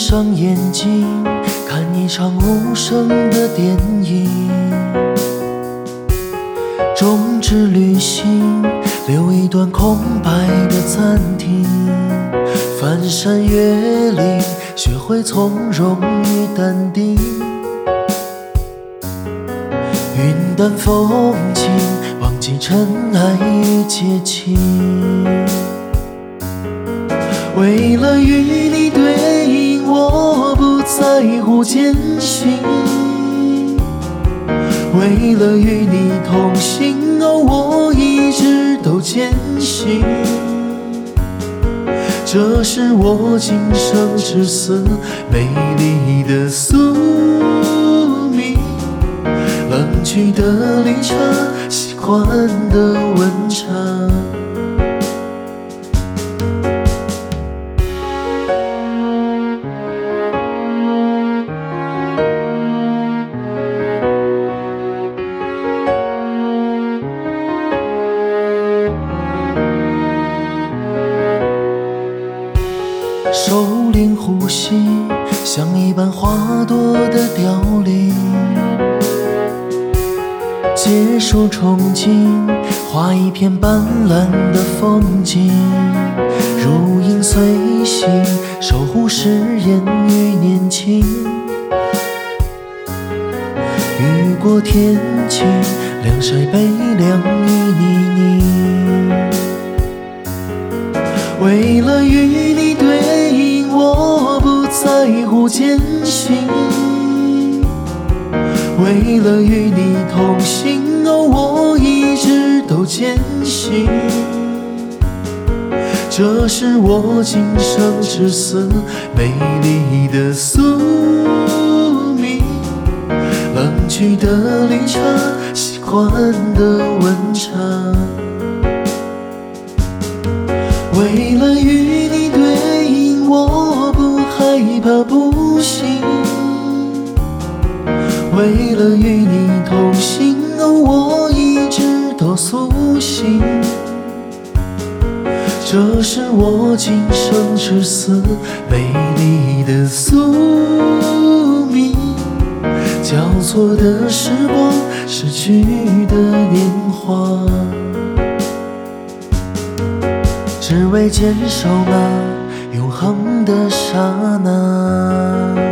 闭上眼睛，看一场无声的电影。终止旅行，留一段空白的暂停。翻山越岭，学会从容与淡定。云淡风轻，忘记尘埃与洁净。为了与你，不在乎艰辛；为了与你同行，哦，我一直都坚信。这是我今生至死美丽的宿命。冷去的绿茶，习惯的温收敛呼吸，像一瓣花朵的凋零。结束憧憬，画一片斑斓的风景。如影随形，守护誓言与年轻。雨过天晴，晾晒悲凉与泥泞。为了与你，不在乎艰辛；为了与你同行，哦，我一直都坚信。这是我今生至死美丽的宿命。冷去的绿茶，习惯的温差。为了与为了与你同行，哦，我一直都苏醒。这是我今生至死美丽的宿命。交错的时光，逝去的年华。只为坚守那永恒的刹那。